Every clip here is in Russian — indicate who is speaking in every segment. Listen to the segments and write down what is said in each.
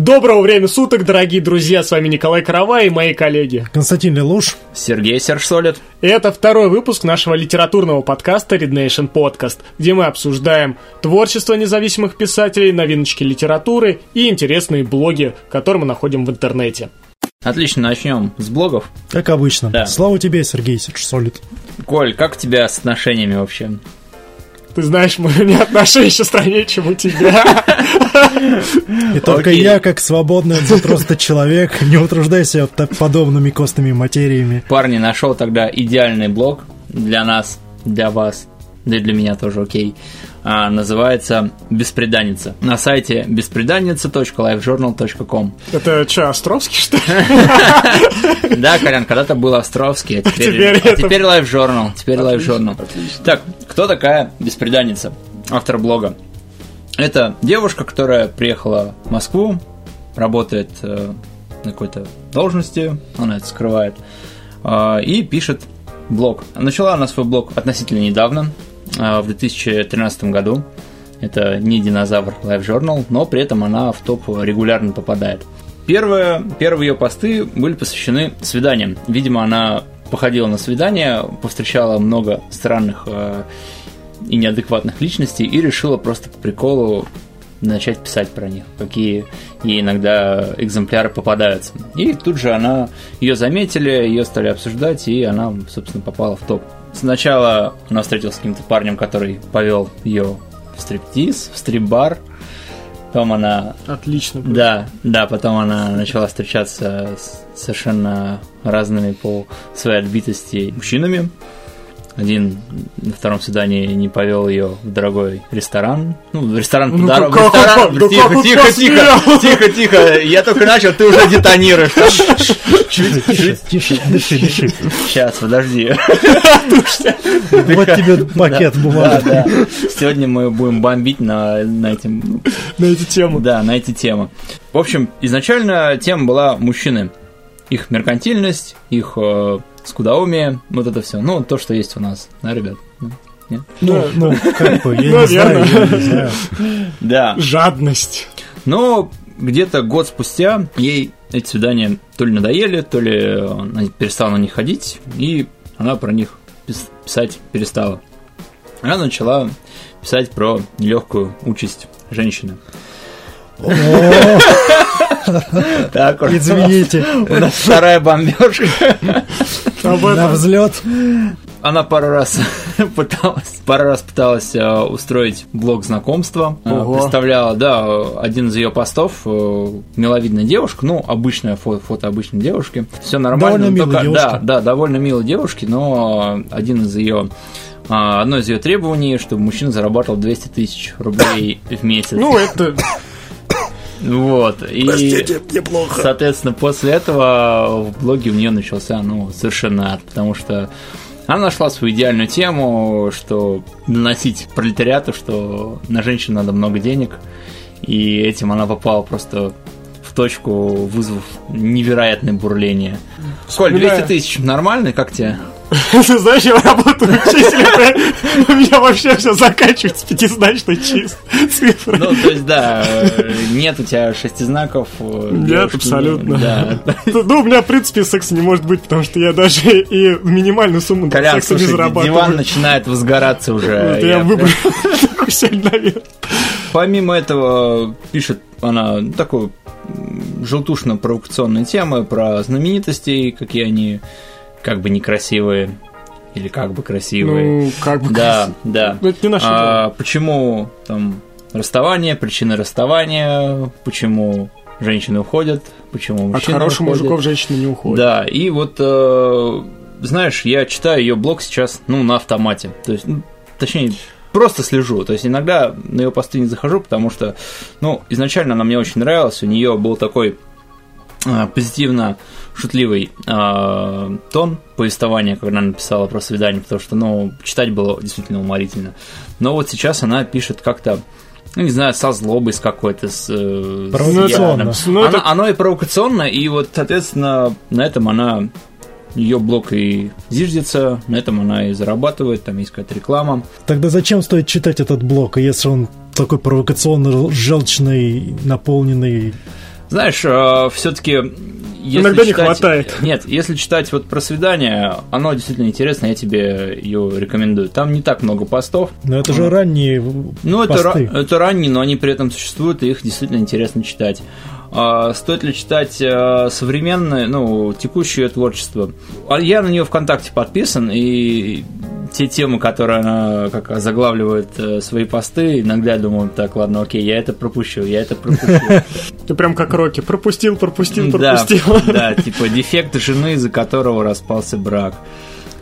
Speaker 1: Доброго времени суток, дорогие друзья, с вами Николай Карава и мои коллеги.
Speaker 2: Константин Лелуш.
Speaker 3: Сергей Сержсолид.
Speaker 1: И это второй выпуск нашего литературного подкаста Read Nation Podcast, где мы обсуждаем творчество независимых писателей, новиночки литературы и интересные блоги, которые мы находим в интернете.
Speaker 3: Отлично, начнем с блогов.
Speaker 2: Как обычно.
Speaker 3: Да.
Speaker 2: Слава тебе, Сергей Сержсолид.
Speaker 3: Коль, как у тебя с отношениями вообще?
Speaker 1: Ты знаешь, мы не отношения еще страннее, чем у тебя.
Speaker 2: И только я, как свободный от просто человек, не утруждайся так подобными костными материями.
Speaker 3: Парни, нашел тогда идеальный блог для нас, для вас, да и для меня тоже окей. А, называется «Беспреданница». На сайте беспреданница.lifejournal.com
Speaker 1: Это что, Островский, что ли?
Speaker 3: Да, Колян, когда-то был Островский, а теперь, а теперь Life Journal. Теперь Life
Speaker 1: Отлично,
Speaker 3: Journal. Так, кто такая беспреданница? Автор блога. Это девушка, которая приехала в Москву, работает э, на какой-то должности, она это скрывает, и пишет блог. Начала она свой блог относительно недавно, в 2013 году. Это не динозавр Life Journal, но при этом она в топ регулярно попадает. Первые, первые ее посты были посвящены свиданиям. Видимо, она походила на свидания, повстречала много странных э, и неадекватных личностей и решила просто по приколу начать писать про них, какие ей иногда экземпляры попадаются. И тут же она, ее заметили, ее стали обсуждать, и она, собственно, попала в топ. Сначала она встретилась с каким-то парнем, который повел ее в стриптиз, в стрип-бар. Потом она
Speaker 1: Отлично. было.
Speaker 3: да, да, потом она начала встречаться с совершенно разными по своей отбитости мужчинами. Один на втором свидании не повел ее в дорогой ресторан. Ну, ресторан
Speaker 1: Ну,
Speaker 3: по дорогу.
Speaker 1: как- как
Speaker 3: ресторан.
Speaker 1: он- да
Speaker 3: тихо,
Speaker 1: как
Speaker 3: тихо, тихо, тихо, тихо. Я только начал, ты уже детонируешь.
Speaker 2: Тише, тише, дыши, дыши.
Speaker 3: Сейчас, подожди.
Speaker 2: Вот тебе пакет бумаги.
Speaker 3: да. Сегодня мы будем бомбить на, на этим
Speaker 1: На эту тему.
Speaker 3: Да, на эти темы. В общем, изначально тема была мужчины. Их меркантильность, их э, скудоумие, вот это все. Ну, то, что есть у нас, да, ребят? Да. Нет?
Speaker 2: Ну, ну, как бы, я не знаю, я не знаю.
Speaker 3: Да.
Speaker 1: Жадность.
Speaker 3: Но где-то год спустя ей эти свидания то ли надоели, то ли она перестала на них ходить, и она про них пис- писать перестала. Она начала писать про нелегкую участь женщины. Так.
Speaker 2: Извините,
Speaker 3: у нас вторая бомбежка.
Speaker 1: Об
Speaker 2: на
Speaker 1: этом.
Speaker 2: взлет.
Speaker 3: Она пару раз пыталась, пару раз пыталась э, устроить блог знакомства. Э,
Speaker 1: Ого.
Speaker 3: Представляла, да, один из ее постов, э, миловидная девушка, ну, обычное фото, фото обычной девушки. Все нормально.
Speaker 2: Довольно
Speaker 3: только-. Да, да, довольно милой девушки, но один из ее одно из ее требований, чтобы мужчина зарабатывал 200 тысяч рублей в месяц.
Speaker 1: Ну, это...
Speaker 3: вот. И,
Speaker 2: неплохо.
Speaker 3: Соответственно, после этого в блоге у нее начался, ну, совершенно ад, потому что она нашла свою идеальную тему, что доносить пролетариату, что на женщин надо много денег, и этим она попала просто в точку, вызвав невероятное бурление. Сколь, 200
Speaker 1: Вспоминаю.
Speaker 3: тысяч нормально, как тебе?
Speaker 1: Ты знаешь, я работаю учителем, у меня вообще все заканчивается пятизначной чис- цифрой.
Speaker 3: Ну, то есть, да, нет у тебя шестизнаков. э,
Speaker 1: Нет, абсолютно.
Speaker 3: Да.
Speaker 1: Ну, у меня, в принкте, секса не может быть, потому что я даже и минимальную сумму секса не зарабатываю.
Speaker 3: диван начинает возгораться уже.
Speaker 1: Я выбрал такую наверх.
Speaker 3: Помимо этого, пишет она ну, такую м, желтушно-провокационные темы про знаменитостей, какие они как бы некрасивые или как бы красивые.
Speaker 1: Ну, как бы...
Speaker 3: да, да.
Speaker 1: Ну, это не наше
Speaker 3: А,
Speaker 1: дело.
Speaker 3: почему там расставание, причины расставания, почему женщины уходят, почему
Speaker 1: От
Speaker 3: мужчины
Speaker 1: хороших
Speaker 3: уходят.
Speaker 1: мужиков женщины не уходят.
Speaker 3: Да, и вот, э, знаешь, я читаю ее блог сейчас, ну, на автомате. То есть, ну, точнее, просто слежу. То есть, иногда на ее посты не захожу, потому что, ну, изначально она мне очень нравилась. У нее был такой позитивно шутливый э, тон повествования, когда она написала про свидание, потому что, ну, читать было действительно уморительно. Но вот сейчас она пишет как-то ну, не знаю, со злобой с какой-то, с... э, с
Speaker 2: Провокационно.
Speaker 3: ядом.
Speaker 1: Ну, это-
Speaker 3: Она- Оно и провокационно, и вот, соответственно, на этом она ее блог и зиждется, на этом она и зарабатывает, там есть какая-то реклама.
Speaker 2: Тогда зачем стоит читать этот блог, если он такой провокационно желчный, наполненный
Speaker 3: Знаешь, все-таки если
Speaker 1: Иногда не
Speaker 3: читать-
Speaker 1: хватает.
Speaker 3: Нет, если читать вот про свидание, оно действительно интересно, я тебе ее рекомендую. Там не так много постов.
Speaker 2: Но это же ранние
Speaker 3: Ну, это,
Speaker 2: посты.
Speaker 3: ра- это ранние, но они при этом существуют, и их действительно интересно читать. А, стоит ли читать а, современное, ну, текущее творчество? А Я на нее ВКонтакте подписан, и те темы, которые она как заглавливает э, свои посты, иногда я думаю, так, ладно, окей, я это пропущу, я это пропущу.
Speaker 1: Ты прям как Рокки. Пропустил, пропустил, пропустил.
Speaker 3: да, типа дефект жены, из-за которого распался брак.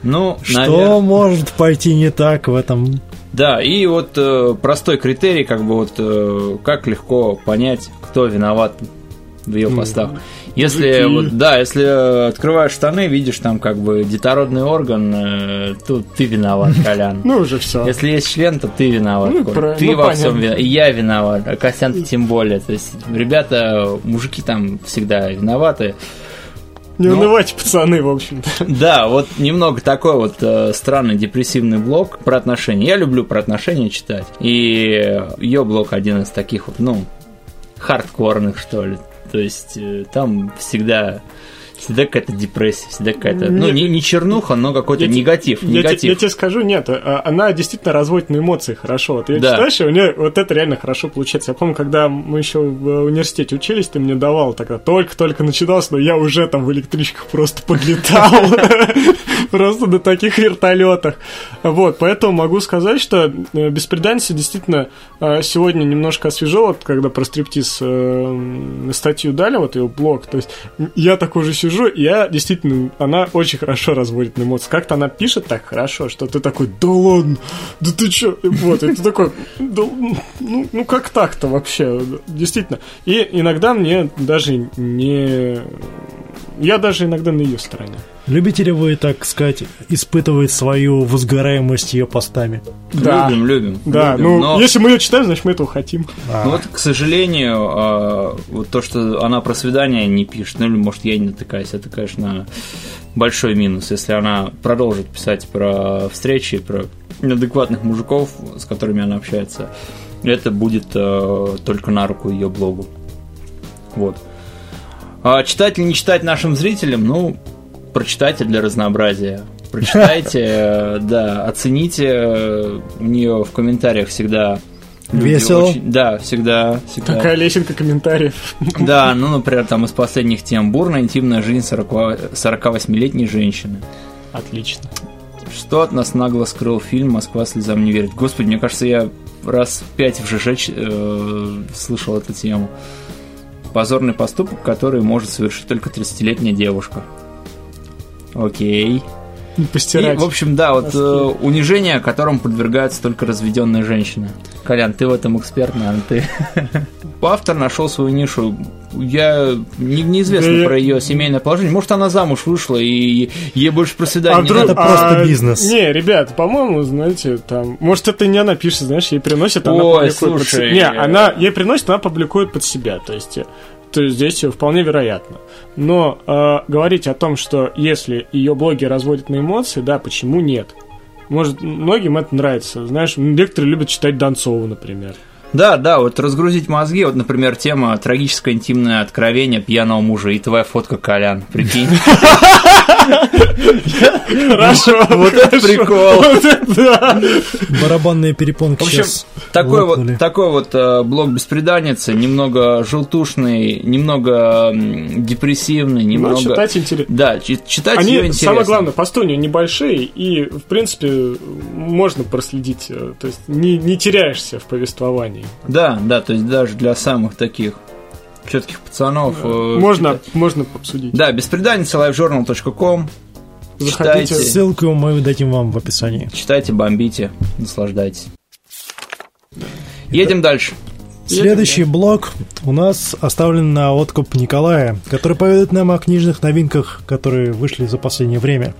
Speaker 3: Ну,
Speaker 2: Что может пойти не так в этом?
Speaker 3: Да, и вот э, простой критерий, как бы вот э, как легко понять, кто виноват в ее постах. Если вот, да, если э, открываешь штаны, видишь там как бы детородный орган, э, то ты виноват, Колян.
Speaker 1: Ну, уже все.
Speaker 3: Если есть член, то ты виноват.
Speaker 1: Ну, про-
Speaker 3: ты
Speaker 1: ну,
Speaker 3: во всем
Speaker 1: понятно.
Speaker 3: виноват. И я виноват. А Костян ты тем более. То есть, ребята, мужики там всегда виноваты.
Speaker 1: Не
Speaker 3: Ну.
Speaker 1: унывайте, пацаны, в общем-то.
Speaker 3: Да, вот немного такой вот э, странный депрессивный блог про отношения. Я люблю про отношения читать. И ее блог один из таких вот, ну, хардкорных, что ли. То есть э, там всегда всегда какая-то депрессия, всегда какая-то, ну, не, не чернуха, но какой-то
Speaker 1: Я те-
Speaker 3: негатив,
Speaker 1: Я, те-
Speaker 3: негатив.
Speaker 1: я тебе скажу, нет, а- она действительно разводит на эмоции хорошо. Вот ее
Speaker 3: Да.
Speaker 1: читаешь, и у нее вот это реально хорошо получается. Я помню, когда мы еще в университете учились, ты мне давал тогда, только-только начиналось, но я уже там в электричках просто подлетал. Просто на таких вертолетах. Вот, поэтому могу сказать, что э, «Беспреданница» действительно э, сегодня немножко освежил, вот когда про стриптиз э, статью дали, вот ее блог, то есть я такой же сижу, и я действительно, она очень хорошо разводит на эмоции. Как-то она пишет так хорошо, что ты такой, да ладно, да ты чё? И Вот, и ты такой, да, ну, ну как так-то вообще? Действительно. И иногда мне даже не... Я даже иногда на ее стороне.
Speaker 2: Любите ли вы, так сказать, испытывать свою возгораемость ее постами?
Speaker 1: Да.
Speaker 3: Любим, любим.
Speaker 1: Да,
Speaker 3: любим,
Speaker 1: ну,
Speaker 3: но-
Speaker 1: если мы ее читаем, значит, мы этого хотим.
Speaker 2: А,
Speaker 3: Ну вот, к сожалению, а, вот то, что она про свидание не пишет, ну или может я не натыкаюсь, это, конечно, большой минус. Если она продолжит писать про встречи, про неадекватных мужиков, с которыми она общается, это будет э, только на руку ее блогу. Вот. А читать или не читать нашим зрителям, ну, прочитайте для разнообразия. Прочитайте, э, да, оцените. э, У нее в комментариях всегда
Speaker 2: Весело.
Speaker 3: очень- да, всегда, всегда.
Speaker 1: Такая лесенка комментариев.
Speaker 3: Да, ну, например, там из последних тем бурная интимная жизнь 40 48-летней женщины.
Speaker 1: Отлично.
Speaker 3: Что от нас нагло скрыл фильм «Москва слезам не верит». Господи, мне кажется, я раз в пять в ЖЖ э, слышал эту тему. Позорный поступок, который может совершить только 30-летняя девушка. Окей.
Speaker 1: Не
Speaker 3: И,
Speaker 1: постирать.
Speaker 3: в общем, да, вот э, унижение, которому подвергаются только разведенные женщины. Колян, ты в этом эксперт, наверное, ты. Автор нашел свою нишу. Я не- неизвестно
Speaker 1: Да я-
Speaker 3: про ее семейное положение. Может, она замуж вышла и ей больше про свидание
Speaker 1: А вдруг-.
Speaker 2: Это просто бизнес.
Speaker 1: Не, ребят, по-моему, знаете, там... Может, это не она пишет, знаешь, ей приносит, она
Speaker 3: Ой,
Speaker 1: публикует под
Speaker 3: слушай,
Speaker 1: се- Не, она ей приносит, она публикует под себя, то есть... э, То есть здесь вполне вероятно. Но э, говорить о том, что если ее блоги разводят на эмоции, да, почему нет? Может, многим это нравится. Знаешь, некоторые любят читать Донцову, например.
Speaker 3: Да, да, вот разгрузить мозги. Вот, например, тема трагическое интимное откровение пьяного мужа и твоя фотка, Колян. Прикинь.
Speaker 1: Хорошо.
Speaker 3: Вот это прикол.
Speaker 2: Барабанные перепонки
Speaker 3: В общем, такой вот, такой вот э, блог беспреданницы, немного желтушный, немного депрессивный,
Speaker 1: Ну,
Speaker 3: немного...
Speaker 1: читать интересно.
Speaker 3: Да, чи- читать
Speaker 1: Они,
Speaker 3: ее интересно.
Speaker 1: самое главное, посты у нее небольшие, и, в принципе, можно проследить, э, то есть не, не теряешься в повествовании.
Speaker 3: Да, да, то есть даже для самых таких четких пацанов. э,
Speaker 1: Можно,
Speaker 3: читать.
Speaker 1: можно обсудить.
Speaker 3: Да, беспреданница livejournal.com.
Speaker 1: Заходите.
Speaker 3: Читайте,
Speaker 2: Ссылку мы дадим вам в описании.
Speaker 3: читайте, бомбите, наслаждайтесь. Едем дальше.
Speaker 2: Следующий блок у нас оставлен на откуп Николая, который поведает нам о книжных новинках, которые вышли за последнее время.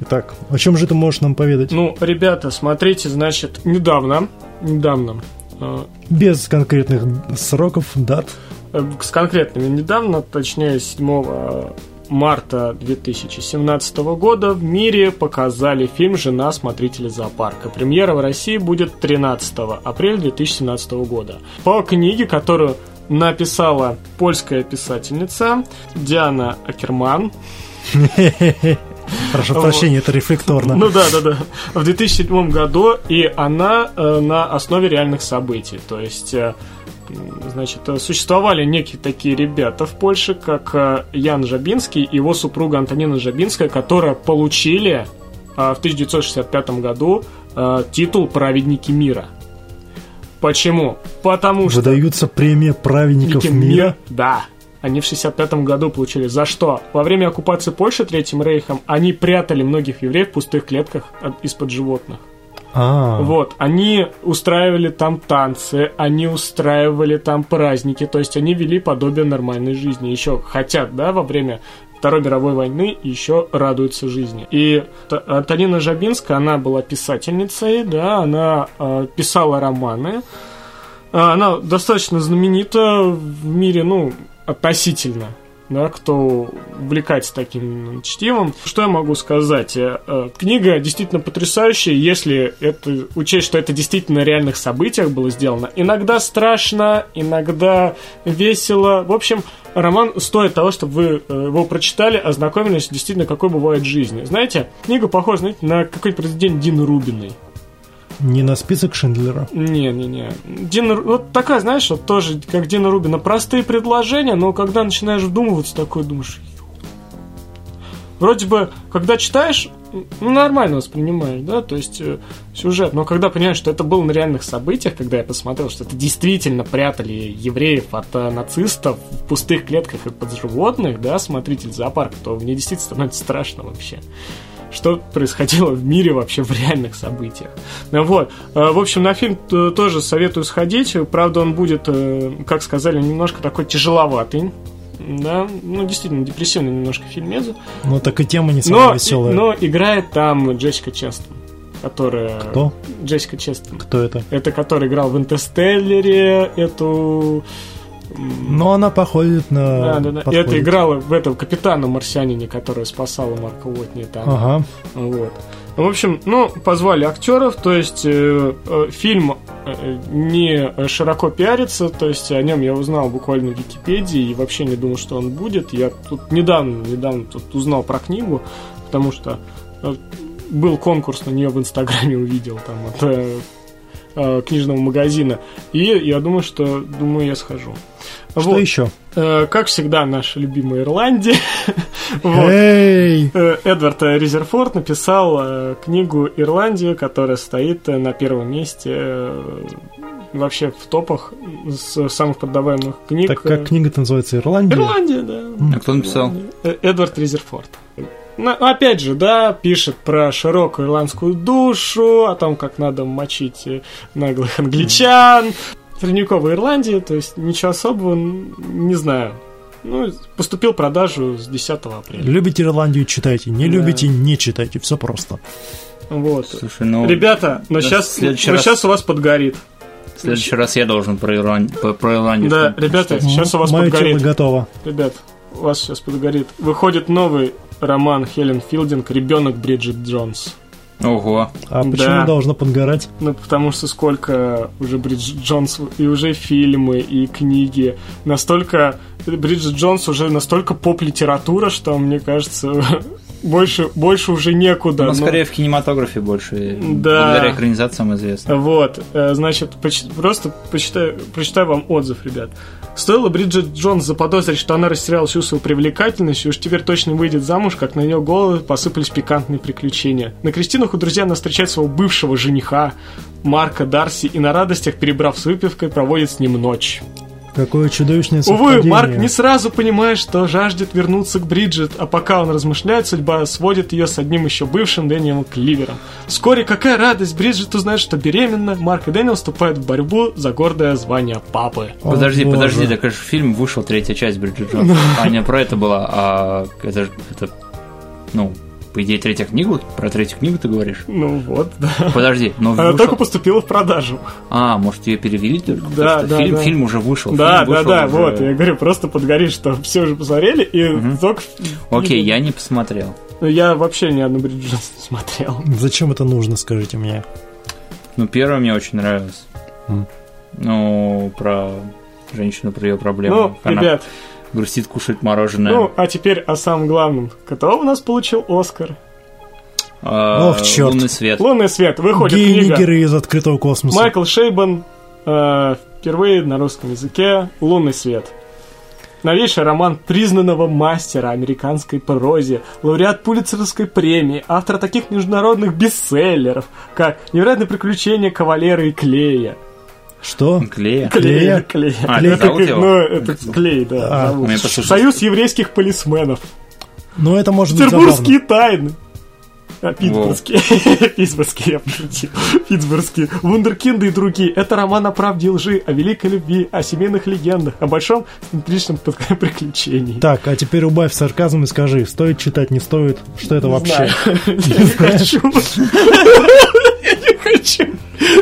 Speaker 2: Итак, о чем же ты можешь нам поведать?
Speaker 1: Ну, ребята, смотрите, значит, недавно, недавно, э,
Speaker 2: Без конкретных сроков, дат.
Speaker 1: Э, с конкретными недавно, точнее 7 марта 2017 года в мире показали фильм «Жена смотрителя зоопарка». Премьера в России будет 13 апреля 2017 года. По книге, которую написала польская писательница Диана Акерман.
Speaker 2: Прошу прощения, это рефлекторно.
Speaker 1: Ну да, да, да. В 2007 году, и она э, на основе реальных событий. То есть, э, значит, существовали некие такие ребята в Польше, как э, Ян Жабинский и его супруга Антонина Жабинская, которые получили э, в 1965 году э, титул «Праведники мира». Почему? Потому что...
Speaker 2: Выдаются премия праведников
Speaker 1: Ники
Speaker 2: мира.
Speaker 1: Да. Они в 65 году получили. За что? Во время оккупации Польши Третьим Рейхом они прятали многих евреев в пустых клетках из-под животных.
Speaker 2: А,
Speaker 1: Вот, они устраивали там танцы, они устраивали там праздники, то есть они вели подобие нормальной жизни. Еще хотят, да, во время Второй мировой войны еще радуются жизни. И Антонина Жабинская, она была писательницей, да, она э, писала романы. А, Она достаточно знаменита в мире, ну, относительно, да, кто увлекается таким чтивом. Что я могу сказать? Э, э, Книга действительно потрясающая, если это учесть, что это действительно на реальных событиях было сделано. Иногда страшно, иногда весело. В общем, роман стоит того, чтобы вы э, его прочитали, ознакомились действительно, какой бывает жизнь. Знаете, книга похожа, знаете, на какое-нибудь произведение Дины Рубиной.
Speaker 2: Не на список Шиндлера.
Speaker 1: Не-не-не. Дина, вот такая, знаешь, вот тоже, как Дина Рубина, простые предложения, но когда начинаешь вдумываться, такой думаешь... Вроде бы, когда читаешь, ну, нормально воспринимаешь, да, то есть э, сюжет, но когда понимаешь, что это было на реальных событиях, когда я посмотрел, что это действительно прятали евреев от э, нацистов в пустых клетках и под животных, да, смотритель зоопарка, то мне действительно становится страшно вообще что происходило в мире вообще в реальных событиях. Ну Вот. Э, В общем, на фильм тоже советую сходить. Правда, он будет, э, как сказали, немножко такой тяжеловатый. Да, ну, действительно, депрессивный немножко фильмец.
Speaker 2: Ну, так и тема не самая
Speaker 1: Но,
Speaker 2: веселая.
Speaker 1: но играет там Джессика Честон, которая...
Speaker 2: Кто?
Speaker 1: Джессика Честон.
Speaker 2: Кто это?
Speaker 1: Это который играл в «Интерстеллере», эту...
Speaker 2: Ну, она походит на...
Speaker 1: Да, да, да.
Speaker 2: Подходит.
Speaker 1: это играла в этом капитана марсианине, которая спасала Марка Уотни там.
Speaker 2: Ага.
Speaker 1: Вот. В общем, ну, позвали актеров, то есть э, э, фильм э, не широко пиарится, то есть о нем я узнал буквально в Википедии и вообще не думал, что он будет. Я тут недавно, недавно тут узнал про книгу, потому что э, был конкурс на нее в Инстаграме, увидел там от э, э, книжного магазина. И я думаю, что думаю, я схожу.
Speaker 2: Что
Speaker 1: Вот.
Speaker 2: еще?
Speaker 1: Э, Как всегда, наша любимая Ирландия. Вот.
Speaker 2: Эй!
Speaker 1: Э, Эдвард Резерфорд написал э, книгу «Ирландия», которая стоит на первом месте вообще в топах с самых продаваемых книг.
Speaker 2: Так как книга-то называется «Ирландия»?
Speaker 1: Ирландия, да.
Speaker 3: А кто написал?
Speaker 1: Эдвард Резерфорд. Ну, опять же, да, пишет про широкую ирландскую душу, о том, как надо мочить наглых англичан. Средневековая Ирландия, то есть ничего особого, не знаю. Ну, поступил в продажу с 10 апреля.
Speaker 2: Любите Ирландию, читайте. Не
Speaker 1: Да.
Speaker 2: любите, не читайте. Все просто.
Speaker 1: Вот.
Speaker 3: Слушай, ну...
Speaker 1: Ребята, но
Speaker 3: да,
Speaker 1: сейчас, но
Speaker 3: раз-
Speaker 1: сейчас у вас подгорит.
Speaker 3: В следующий раз я должен про, Ирланд... про Ирландию.
Speaker 1: Да, ребята,
Speaker 3: почитать.
Speaker 1: сейчас у вас
Speaker 2: тело
Speaker 1: подгорит.
Speaker 2: готово.
Speaker 1: Ребят, у вас сейчас подгорит. Выходит новый роман Хелен Филдинг «Ребенок Бриджит Джонс».
Speaker 3: Ого.
Speaker 2: А
Speaker 1: Да.
Speaker 2: почему должно подгорать?
Speaker 1: Ну, потому что сколько уже Бриджит Джонс, и уже фильмы, и книги. Настолько... Бриджит Джонс уже настолько поп-литература, что, мне кажется, больше, больше уже некуда.
Speaker 3: Но
Speaker 1: Ну,
Speaker 3: скорее в кинематографе больше.
Speaker 1: Да.
Speaker 3: Благодаря экранизациям известно.
Speaker 1: Вот, э, значит, поч- просто почитаю, прочитаю вам отзыв, ребят. Стоило Бриджит Джонс заподозрить, что она растеряла всю свою привлекательность, и уж теперь точно выйдет замуж, как на нее головы посыпались пикантные приключения. На крестинах у друзья она встречает своего бывшего жениха, Марка Дарси, и на радостях, перебрав с выпивкой, проводит с ним ночь.
Speaker 2: Какое чудовищное
Speaker 1: Увы,
Speaker 2: совпадение.
Speaker 1: Марк не сразу понимает, что жаждет вернуться к Бриджит, а пока он размышляет, судьба сводит ее с одним еще бывшим Дэниелом Кливером. Вскоре, какая радость, Бриджит узнает, что беременна, Марк и Дэниел вступают в борьбу за гордое звание папы.
Speaker 2: О,
Speaker 3: Подожди,
Speaker 2: боже.
Speaker 3: подожди, так же фильм вышел третья часть Бриджит Джонс. А не про это была, а это, это ну, по идее, третья книга, про третью книгу ты говоришь?
Speaker 1: Ну вот, да.
Speaker 3: Подожди, но
Speaker 1: Она
Speaker 3: вышел-
Speaker 1: только поступила в продажу.
Speaker 3: А, может, ее перевели только?
Speaker 1: Да, да,
Speaker 3: фильм,
Speaker 1: да.
Speaker 3: фильм уже вышел.
Speaker 1: Да, да,
Speaker 3: вышел
Speaker 1: да,
Speaker 3: уже-
Speaker 1: вот, я говорю, просто подгорит, что все уже посмотрели, и
Speaker 3: Мгм.
Speaker 1: только...
Speaker 3: Окей, я не посмотрел.
Speaker 1: Ну, Я вообще ни одну Бриджит Джонс не смотрел.
Speaker 2: Зачем это нужно, скажите мне?
Speaker 3: Ну, первая мне очень нравилась.
Speaker 2: М.
Speaker 3: Ну, про женщину про ее проблемы.
Speaker 1: Ну,
Speaker 3: Она
Speaker 1: ребят,
Speaker 3: грустит, кушает мороженое.
Speaker 1: ну, а теперь о самом главном. Кто у нас получил Оскар?
Speaker 3: А,
Speaker 2: ох, чёрт.
Speaker 3: Лунный свет.
Speaker 1: «Лунный свет». Выходит
Speaker 2: Геи
Speaker 1: книга.
Speaker 2: из открытого космоса.
Speaker 1: Майкл Шейбан э, впервые на русском языке «Лунный свет». Новейший роман признанного мастера американской прозе, лауреат Пулитцеровской премии, автор таких международных бестселлеров, как «Невероятные приключения Кавалера и Клея».
Speaker 2: Что?
Speaker 3: Клея.
Speaker 1: Клея, Клея.
Speaker 3: А,
Speaker 1: Ну,
Speaker 3: это его?
Speaker 1: Ну, это Клей, да.
Speaker 2: А,
Speaker 1: зовут. Союз еврейских полисменов.
Speaker 2: Ну, это может быть
Speaker 1: Петербургские тайны. А, Питтсбургские. Питтсбургские, я пошутил. Питтсбургские. Вундеркинды и другие. Это роман о правде и лжи, о великой любви, о семейных легендах, о большом личном приключении.
Speaker 2: Так, а теперь убавь сарказм и скажи, стоит читать, не стоит, что это
Speaker 1: Не
Speaker 2: вообще?
Speaker 1: знаю. Я не хочу. Хочу.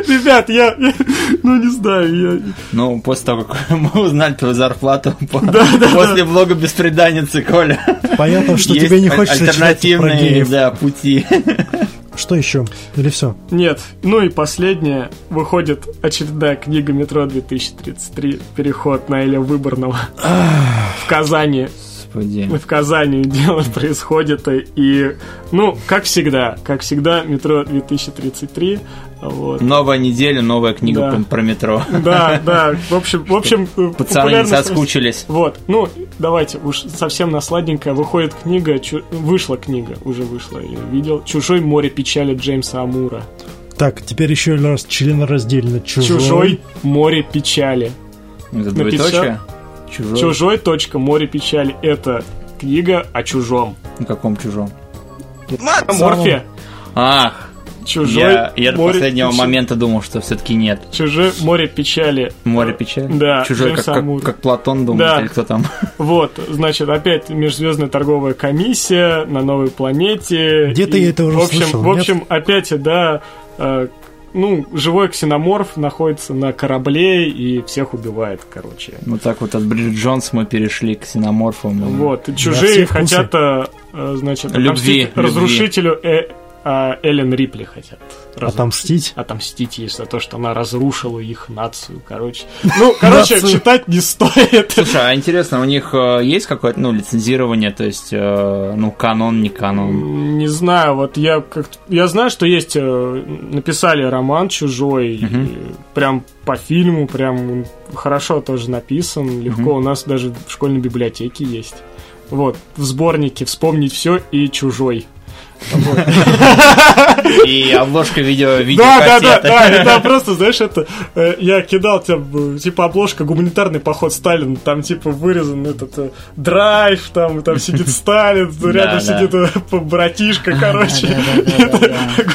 Speaker 1: Ребят, я, я- ну не знаю, я,
Speaker 3: Ну, после того, как мы узнали твою зарплату по- после блога «Беспреданницы», Коля.
Speaker 2: Понятно, что тебе не хочется
Speaker 3: альтернативные да, пути.
Speaker 2: Что еще? Или все?
Speaker 1: Нет. Ну и последнее. Выходит очередная книга «Метро 2033. Переход на Эля Выборного». В Казани.
Speaker 3: Господи.
Speaker 1: В Казани дело происходит. И, ну, как всегда, как всегда, «Метро 2033». Вот.
Speaker 3: Новая неделя, новая книга
Speaker 1: Да.
Speaker 3: про- метро.
Speaker 1: Да, да. В общем, в общем, э,
Speaker 3: Пацаны не соскучились.
Speaker 1: Вот, ну, давайте, уж совсем на сладенькое. Выходит книга, чу- вышла книга, уже вышла, я видел. «Чужой море печали» Джеймса Амура.
Speaker 2: Так, теперь еще раз членораздельно. Чужой.
Speaker 1: «Чужой море печали».
Speaker 3: Это двоеточие? Чужой?
Speaker 1: «Чужой. Точка, море печали» — это книга о чужом.
Speaker 3: На каком чужом?
Speaker 1: О Морфе.
Speaker 3: Ах,
Speaker 1: «Чужой
Speaker 3: я, я до последнего
Speaker 1: печали».
Speaker 3: момента думал, что все-таки нет.
Speaker 1: «Чужой море печали».
Speaker 3: Море печали?
Speaker 1: Да,
Speaker 3: Чужой, как, как, как Платон думает,
Speaker 1: Да.
Speaker 3: или кто там?
Speaker 1: Вот, значит, опять межзвездная торговая комиссия на новой планете.
Speaker 2: Где-то
Speaker 1: И,
Speaker 2: я это уже
Speaker 1: в общем,
Speaker 2: слышал,
Speaker 1: В общем, опять, да, э, ну, живой ксеноморф находится на корабле и всех убивает, короче.
Speaker 3: Вот так вот от Бриджит Джонс мы перешли к синоморфам.
Speaker 1: Вот, и чужие
Speaker 2: вкусы.
Speaker 1: хотят, э, значит,
Speaker 3: Любви, любви.
Speaker 1: разрушителю э, а, Эллен Рипли хотят. разрушить.
Speaker 2: Отомстить?
Speaker 1: Отомстить ей за то, что она разрушила их нацию, короче. Ну, короче,
Speaker 2: Нацию.
Speaker 1: читать не стоит.
Speaker 3: Слушай, а интересно, у них э, есть какое-то, ну, лицензирование, то есть, э, ну, канон, не канон?
Speaker 1: Не знаю, вот я как я знаю, что есть э, написали роман чужой, прям по фильму, прям хорошо тоже написан, легко. У нас даже в школьной библиотеке есть. Вот в сборнике вспомнить все и чужой.
Speaker 3: И обложка видео,
Speaker 1: Да, да, да, да, это просто, знаешь, это э, я кидал тебе, типа, обложка гуманитарный поход Сталина, там, типа, вырезан этот э, драйв, там, там сидит Сталин, рядом сидит э, братишка, короче.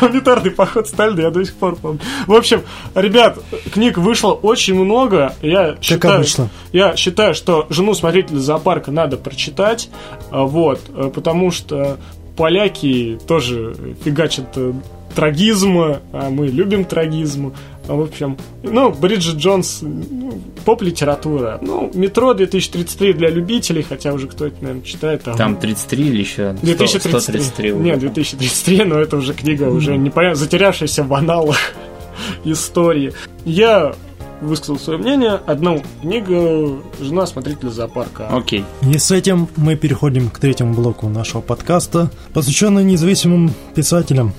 Speaker 1: Гуманитарный поход Сталина, я до сих пор помню. В общем, ребят, книг вышло очень много, я считаю, я считаю, что «Жену смотрителя зоопарка» надо прочитать, а, вот, э, потому что поляки тоже фигачат э, трагизм, а мы любим трагизм. А, В общем, ну, Бриджит Джонс, ну, поп-литература. Ну, «Метро 2033» для любителей, хотя уже кто это, наверное, читает. а
Speaker 3: Там 33 или еще 100,
Speaker 1: 2033.
Speaker 3: 133 уже.
Speaker 1: Нет, 2033, но это уже книга уже непонятно, затерявшаяся в аналах истории. Я высказал свое мнение. Одну книгу «Жена смотрителя зоопарка».
Speaker 3: Окей.
Speaker 2: И с этим мы переходим к третьему блоку нашего подкаста, посвященному независимым писателям.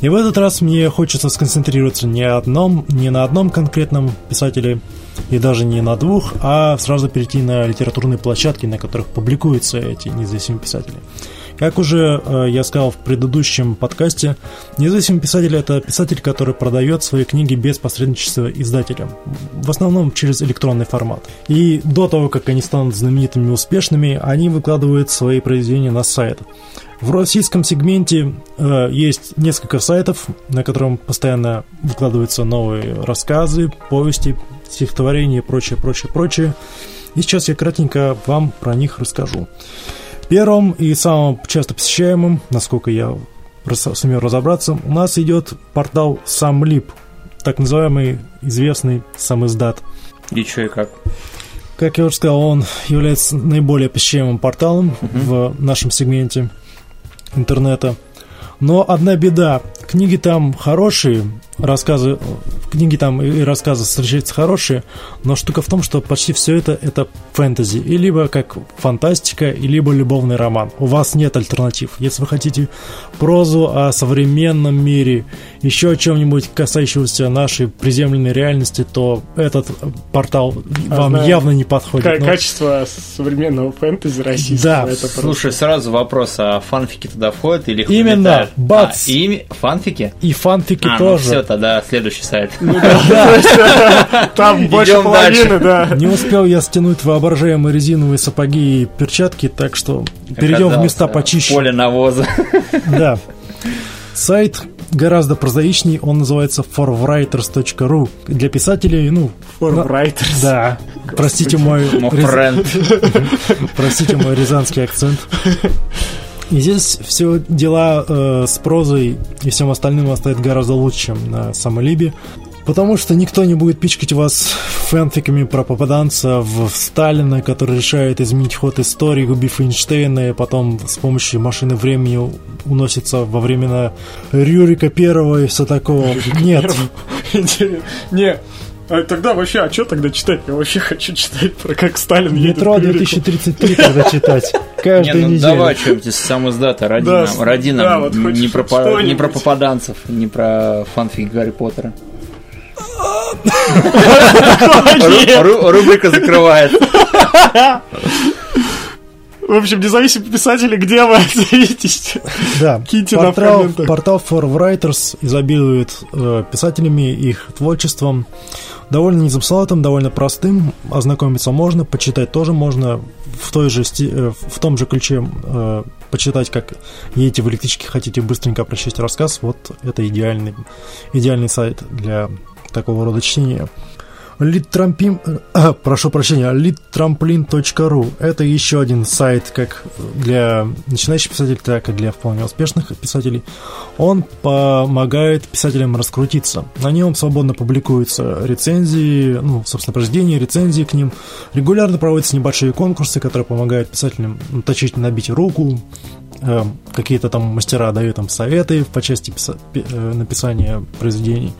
Speaker 2: И в этот раз мне хочется сконцентрироваться не, одном, не на одном конкретном писателе, и даже не на двух, а сразу перейти на литературные площадки, на которых публикуются эти независимые писатели. Как уже э, я сказал в предыдущем подкасте, независимый писатель это писатель, который продает свои книги без посредничества издателя, в основном через электронный формат. И до того, как они станут знаменитыми и успешными, они выкладывают свои произведения на сайт. В российском сегменте э, есть несколько сайтов, на котором постоянно выкладываются новые рассказы, повести, стихотворения и прочее, прочее, прочее. И сейчас я кратенько вам про них расскажу. Первым и самым часто посещаемым, насколько я сумел разобраться, у нас идет портал Самлип, так называемый известный сам издат.
Speaker 3: И что и как?
Speaker 2: Как я уже сказал, он является наиболее посещаемым порталом в нашем сегменте интернета. Но одна беда, книги там хорошие, рассказы, книги там и рассказы встречаются хорошие, но штука в том, что почти все это это фэнтези, и либо как фантастика, и либо любовный роман. У вас нет альтернатив. Если вы хотите прозу о современном мире, еще о чем-нибудь касающегося нашей приземленной реальности, то этот портал а вам знаю, явно не подходит. К-
Speaker 1: но... Качество современного фэнтези российского.
Speaker 3: Да. Это просто... Слушай, сразу вопрос, а фанфики туда входят или
Speaker 2: Именно, бац!
Speaker 3: А, и фанфики?
Speaker 2: И фанфики а, ну тоже. Ну
Speaker 3: все, тогда следующий сайт. Ну
Speaker 1: Там больше половины, да.
Speaker 2: Не успел я стянуть воображаемые резиновые сапоги и перчатки, так что перейдем в места почище.
Speaker 3: Поле навоза.
Speaker 2: Да. Сайт гораздо прозаичней, он называется forwriters.ru. Для писателей, ну...
Speaker 1: Forwriters?
Speaker 2: Да. Простите мой... Простите мой рязанский акцент. И здесь все дела э, с прозой и всем остальным оставят гораздо лучше, чем на Самолибе. Потому что никто не будет пичкать вас фэнфиками про попаданца в Сталина, который решает изменить ход истории, убив Эйнштейна, и потом с помощью машины времени уносится во времена Рюрика Первого и все такого. Нет.
Speaker 1: Не, а тогда вообще, а что тогда читать? Я вообще хочу читать про как Сталин едет
Speaker 2: Метро 2033 тогда читать. Каждую не, ну неделю.
Speaker 3: давай что-нибудь сам издата, ради да, нам, ради нам. Да, вот не, про, не про попаданцев, не про фанфик Гарри Поттера. Рубрика закрывает.
Speaker 1: В общем, независимые писатели, где вы отзовитесь?
Speaker 2: Да, Киньте портал, на портал For Writers изобилует э, писателями, их творчеством. Довольно незамысловатым, довольно простым. Ознакомиться можно, почитать тоже можно. В, той же, э, в том же ключе э, почитать, как едете в электричке, хотите быстренько прочесть рассказ. Вот это идеальный, идеальный сайт для такого рода чтения. Литтрампим... А, прошу прощения, littramplin.ru Это еще один сайт как для начинающих писателей, так и для вполне успешных писателей. Он помогает писателям раскрутиться. На нем свободно публикуются рецензии, ну, собственно, произведения, рецензии к ним. Регулярно проводятся небольшие конкурсы, которые помогают писателям точить, набить руку, э, какие-то там мастера дают там советы по части писа- э, написания произведений.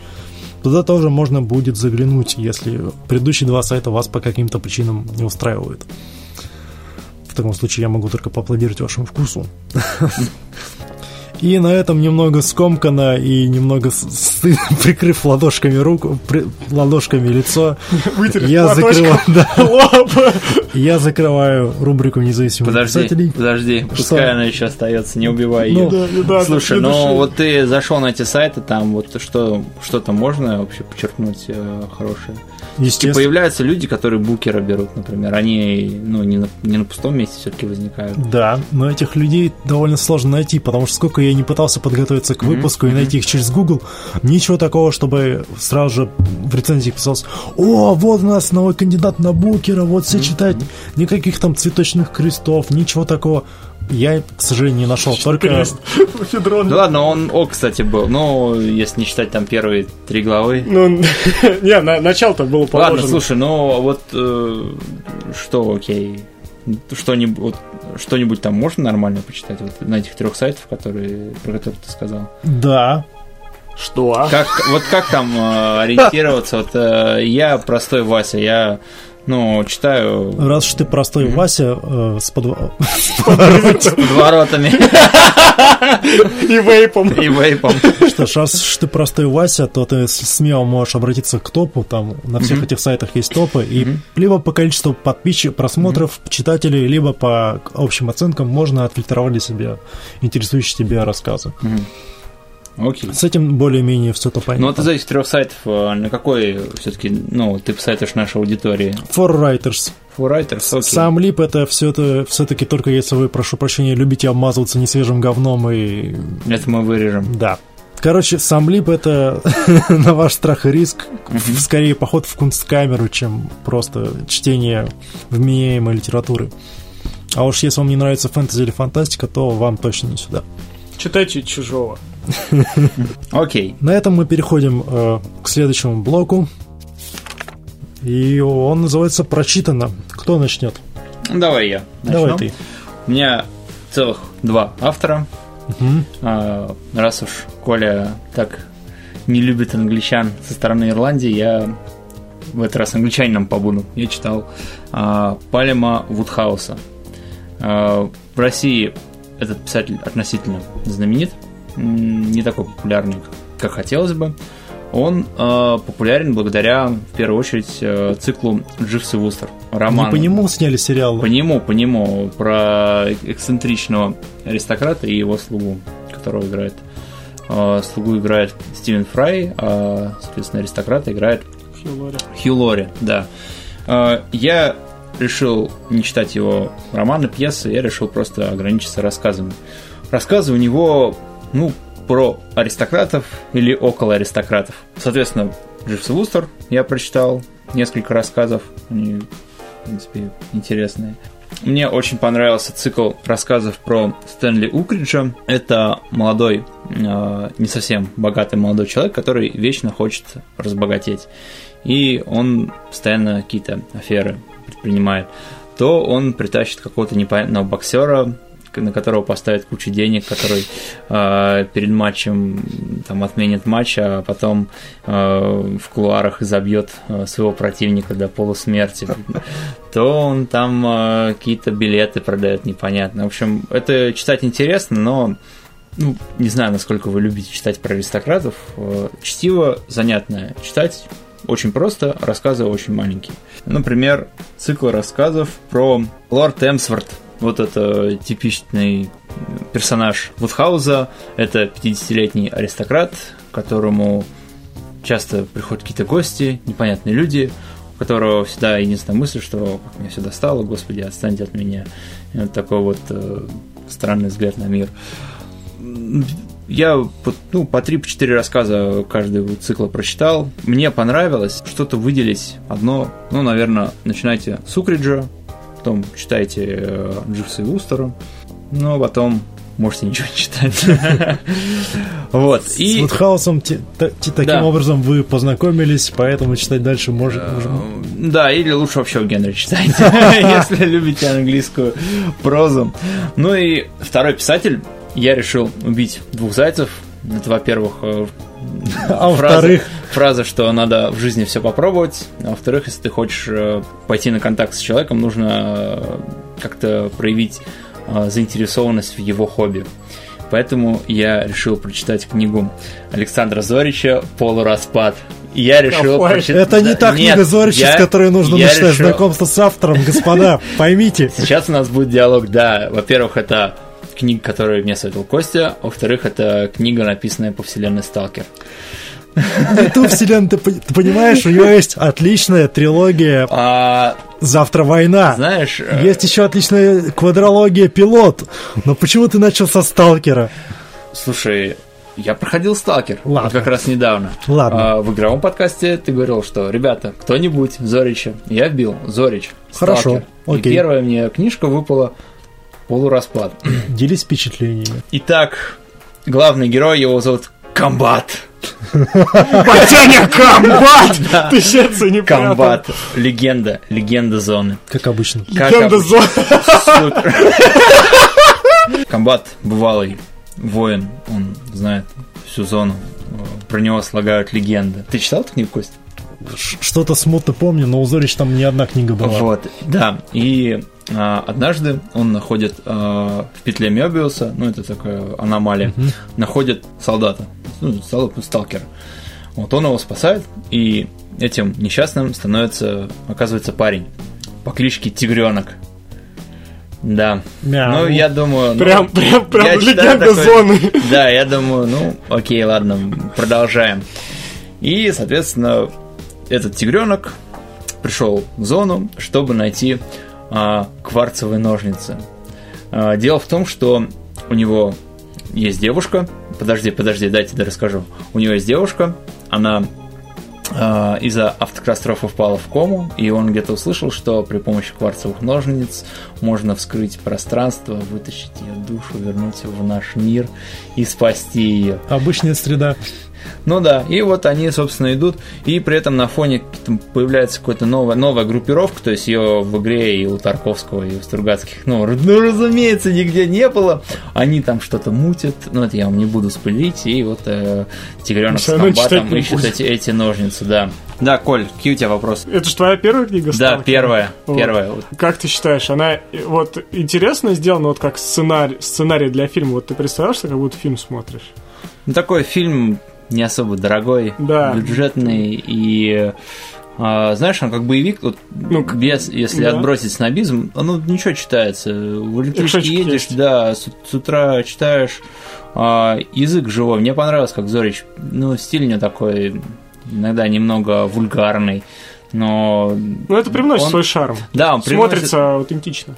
Speaker 2: Туда тоже можно будет заглянуть, если предыдущие два сайта вас по каким-то причинам не устраивают. В таком случае я могу только поаплодировать вашему вкусу. И на этом немного скомкано и немного стыдно, прикрыв ладошками руку, при, ладошками лицо, я закрываю, да, я закрываю рубрику независимых
Speaker 3: подожди,
Speaker 2: писателей.
Speaker 3: Подожди, пускай что? она еще остается, не убивай ну, ее. Да, да, Слушай, ну вот ты зашел на эти сайты, там вот что что-то можно вообще подчеркнуть э, хорошее. Естественно. Появляются люди, которые букера берут, например. Они ну, не, на, не на пустом месте все-таки возникают.
Speaker 2: Да, но этих людей довольно сложно найти, потому что сколько я не пытался подготовиться к выпуску mm-hmm. и найти их через Google, ничего такого, чтобы сразу же в рецензии писалось «О, вот у нас новый кандидат на букера, вот все mm-hmm. читают». Никаких там цветочных крестов, ничего такого я, к сожалению, не нашел. Только...
Speaker 3: Ну ладно, он, о, кстати, был. Ну, если не считать там первые три главы.
Speaker 1: Ну, не, на, начало-то было положено.
Speaker 3: Ладно, слушай, ну вот э, что, окей. Что-нибудь, что-нибудь там можно нормально почитать вот, на этих трех сайтах, которые, про которые ты сказал?
Speaker 2: Да.
Speaker 1: Что?
Speaker 3: Как, вот как там э, ориентироваться? Вот э, я простой Вася, я ну, читаю...
Speaker 2: Раз уж ты простой mm-hmm. Вася э, с, подв...
Speaker 3: с подворотами.
Speaker 1: И вейпом.
Speaker 3: И вейпом.
Speaker 2: Что ж, раз уж ты простой Вася, то ты смело можешь обратиться к топу, там на всех этих сайтах есть топы, и либо по количеству подписчиков, просмотров, читателей, либо по общим оценкам можно отфильтровать для себя интересующие тебя рассказы.
Speaker 3: Окей.
Speaker 2: С этим более-менее все то понятно.
Speaker 3: Ну, вот из этих трех сайтов, а на какой все-таки, ну, ты посоветуешь нашей аудитории?
Speaker 2: For Writers.
Speaker 3: For Writers, окей.
Speaker 2: Сам лип это все это все-таки только если вы, прошу прощения, любите обмазываться несвежим говном и.
Speaker 3: Это мы вырежем.
Speaker 2: Да. Короче, сам лип это на ваш страх и риск, скорее поход в кунсткамеру, чем просто чтение вменяемой литературы. А уж если вам не нравится фэнтези или фантастика, то вам точно не сюда.
Speaker 1: Читайте чужого.
Speaker 3: Окей.
Speaker 2: На этом мы переходим э, к следующему блоку. И он называется «Прочитано». Кто начнет?
Speaker 3: Давай я.
Speaker 2: Начну. Давай ты.
Speaker 3: У меня целых два автора. Угу. А, раз уж Коля так не любит англичан со стороны Ирландии, я в этот раз англичанином побуду. Я читал а, Палема Вудхауса. А, в России этот писатель относительно знаменит, не такой популярный, как хотелось бы. Он э, популярен благодаря, в первую очередь, э, циклу Дживс и Вустер.
Speaker 2: Роман. Не по нему сняли сериал?
Speaker 3: По нему, по нему. Про эксцентричного аристократа и его слугу, которого играет. Э, слугу играет Стивен Фрай, а, соответственно, аристократа играет
Speaker 1: Хью Лори.
Speaker 3: Хью Лори, да. Э, я решил не читать его романы, пьесы, я решил просто ограничиться рассказами. Рассказы у него, ну, про аристократов или около аристократов. Соответственно, Дживс и Вустер я прочитал несколько рассказов, они, в принципе, интересные. Мне очень понравился цикл рассказов про Стэнли Укриджа. Это молодой, э, не совсем богатый молодой человек, который вечно хочет разбогатеть. И он постоянно какие-то аферы предпринимает. То он притащит какого-то непонятного боксера, на которого поставят кучу денег, который э, перед матчем там отменит матч, а потом э, в кулуарах изобьет э, своего противника до полусмерти, то он там э, какие-то билеты продает непонятно. В общем, это читать интересно, но ну, не знаю, насколько вы любите читать про аристократов. Чтиво занятное. Читать очень просто, рассказы очень маленькие. Например, цикл рассказов про лорд Эмсворт, вот это типичный персонаж Вудхауза. Это 50-летний аристократ, которому часто приходят какие-то гости, непонятные люди, у которого всегда единственная мысль, что как меня все достало, господи, отстаньте от меня. И вот такой вот э, странный взгляд на мир. Я ну, по 3-4 рассказа каждого цикла прочитал. Мне понравилось что-то выделить одно. Ну, наверное, начинайте с Укриджа, потом читайте э, Дживса и Вустера, ну, а потом можете ничего не читать.
Speaker 2: Вот. И... С Вудхаусом таким образом вы познакомились, поэтому читать дальше можем.
Speaker 3: Э, да, или лучше вообще в Генри читайте, если любите английскую прозу. Ну и второй писатель, я решил убить двух зайцев. Это, во-первых, э,
Speaker 2: а во-вторых...
Speaker 3: Фраза, что надо в жизни все попробовать. А во-вторых, если ты хочешь э, пойти на контакт с человеком, нужно э, как-то проявить э, заинтересованность в его хобби. Поэтому я решил прочитать книгу Александра Зорича «Полураспад». я решил прочитать...
Speaker 2: Это не та книга Нет, Зорича, я, с которой нужно начинать решил... знакомство с автором, господа, поймите.
Speaker 3: Сейчас у нас будет диалог, да. Во-первых, это книга, которую мне советовал Костя. Во-вторых, это книга, написанная по вселенной Сталкер.
Speaker 2: Не ту вселенную, ты, ты понимаешь, у него есть отличная трилогия а... «Завтра война».
Speaker 3: Знаешь... Э,
Speaker 2: есть еще отличная квадрология «Пилот». Но почему ты начал со «Сталкера»?
Speaker 3: Слушай, я проходил «Сталкер»
Speaker 2: Ладно.
Speaker 3: Вот как раз недавно.
Speaker 2: Ладно.
Speaker 3: А, в игровом подкасте ты говорил, что, ребята, кто-нибудь Зорича. Я вбил Зорич,
Speaker 2: Хорошо,
Speaker 3: Сталкер. окей. И первая мне книжка выпала «Полураспад».
Speaker 2: Делись впечатлениями.
Speaker 3: Итак, главный герой, его зовут Комбат.
Speaker 1: Батяня комбат! Ты сердце не
Speaker 3: Комбат. Легенда. Легенда зоны.
Speaker 2: Как обычно.
Speaker 1: Легенда зоны.
Speaker 3: Комбат бывалый воин. Он знает всю зону. Про него слагают легенды. Ты читал эту книгу, Кость?
Speaker 2: Что-то смутно помню, но у Зорич там не одна книга была.
Speaker 3: Вот, да. И а, однажды он находит а, в петле Мебиуса, ну это такая аномалия, угу. находит солдата, ну, сталкера. Вот он его спасает, и этим несчастным становится, оказывается, парень по кличке Тигренок. Да.
Speaker 2: Мяу.
Speaker 3: Ну, я думаю...
Speaker 1: Прям, ну, прям, прям легенда такой, зоны.
Speaker 3: Да, я думаю, ну, окей, ладно, продолжаем. И, соответственно, этот тигренок пришел в зону, чтобы найти а, кварцевые ножницы. А, дело в том, что у него есть девушка. Подожди, подожди, дайте я расскажу. У него есть девушка, она э, из-за автокатастрофы впала в кому, и он где-то услышал, что при помощи кварцевых ножниц можно вскрыть пространство, вытащить ее душу, вернуть ее в наш мир и спасти ее.
Speaker 2: Обычная среда.
Speaker 3: Ну да, и вот они, собственно, идут, и при этом на фоне появляется какая-то новая, новая группировка, то есть ее в игре и у Тарковского, и у Стругацких, ну, ну, разумеется, нигде не было. Они там что-то мутят, ну, это я вам не буду спылить, и вот э, Тигренок с комбатом ищет эти, эти ножницы, да. Да, Коль, какие у тебя вопросы?
Speaker 1: Это же твоя первая книга?
Speaker 3: Да, первая, вот. первая.
Speaker 1: Как ты считаешь, она вот интересно сделана, вот как сценарий, сценарий для фильма? Вот ты представляешь, как будто фильм смотришь?
Speaker 3: Ну, такой фильм не особо дорогой,
Speaker 1: да.
Speaker 3: бюджетный и а, знаешь, он как боевик, вот, ну, без, если да. отбросить снобизм, ну, ничего читается. В электричке едешь, есть. да, с, с утра читаешь, а, язык живой. Мне понравилось, как Зорич, ну, стиль у него такой, иногда немного вульгарный, но...
Speaker 1: Ну, это привносит он, свой шарм.
Speaker 3: Да, он
Speaker 1: Смотрится приносит... аутентично.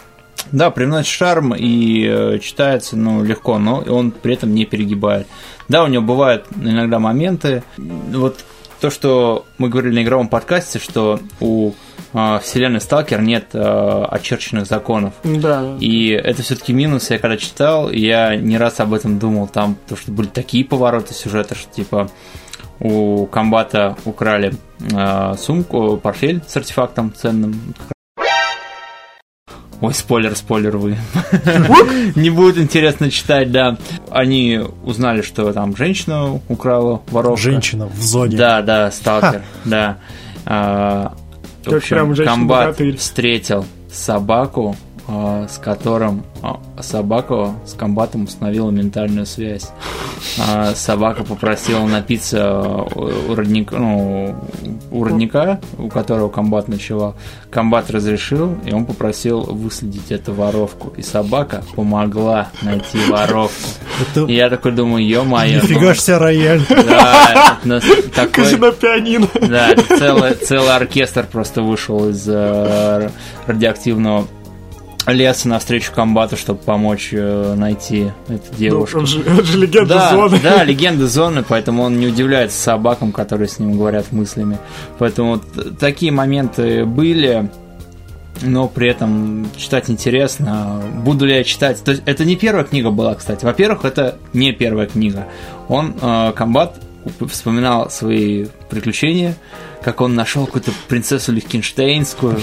Speaker 3: Да, привносит шарм и э, читается, ну, легко, но он при этом не перегибает. Да, у него бывают иногда моменты, вот то, что мы говорили на игровом подкасте, что у э, вселенной Сталкер нет э, очерченных законов.
Speaker 1: Да.
Speaker 3: И это все-таки минус. Я когда читал, я не раз об этом думал. Там то, что были такие повороты сюжета, что типа у комбата украли э, сумку, портфель с артефактом ценным, Ой, спойлер, спойлер вы. Не будет интересно читать, да. Они узнали, что там женщина украла воровка.
Speaker 2: Женщина в зоне.
Speaker 3: Да, да, сталкер, да. А, в общем, комбат встретил собаку, с которым а, собака с комбатом установила ментальную связь. А, собака попросила напиться у родника, ну, у родника, у которого комбат ночевал. Комбат разрешил, и он попросил выследить эту воровку. И собака помогла найти воровку. Это... И я такой думаю, ё-моё.
Speaker 2: Нифига ну... ж рояль.
Speaker 3: Да, такой...
Speaker 1: на пианино.
Speaker 3: Да, целый, целый оркестр просто вышел из э, радиоактивного лез навстречу комбату, чтобы помочь э, найти эту девушку. Ну,
Speaker 1: он, же, он же легенда
Speaker 3: да,
Speaker 1: зоны.
Speaker 3: Да, легенда зоны, поэтому он не удивляется собакам, которые с ним говорят мыслями. Поэтому вот такие моменты были, но при этом читать интересно. Буду ли я читать? То есть это не первая книга была, кстати. Во-первых, это не первая книга. Он, э, комбат, вспоминал свои приключения, как он нашел какую-то принцессу Лихтенштейнскую,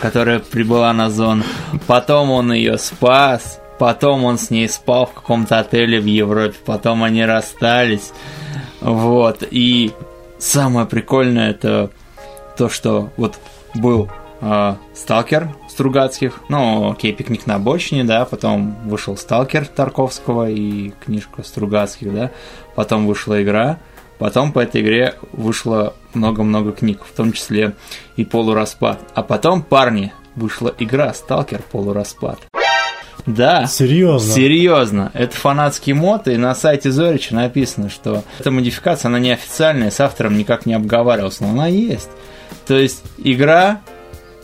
Speaker 3: которая прибыла на зону. Потом он ее спас. Потом он с ней спал в каком-то отеле в Европе. Потом они расстались. Вот. И самое прикольное это то, что вот был э, сталкер Стругацких, ну, окей, пикник на обочине, да, потом вышел сталкер Тарковского и книжка Стругацких, да, потом вышла игра, Потом по этой игре вышло много-много книг, в том числе и полураспад. А потом, парни, вышла игра Сталкер полураспад. Да.
Speaker 2: Серьезно?
Speaker 3: Серьезно. Это фанатский мод, и на сайте Зорича написано, что эта модификация, она неофициальная, с автором никак не обговаривалась, но она есть. То есть игра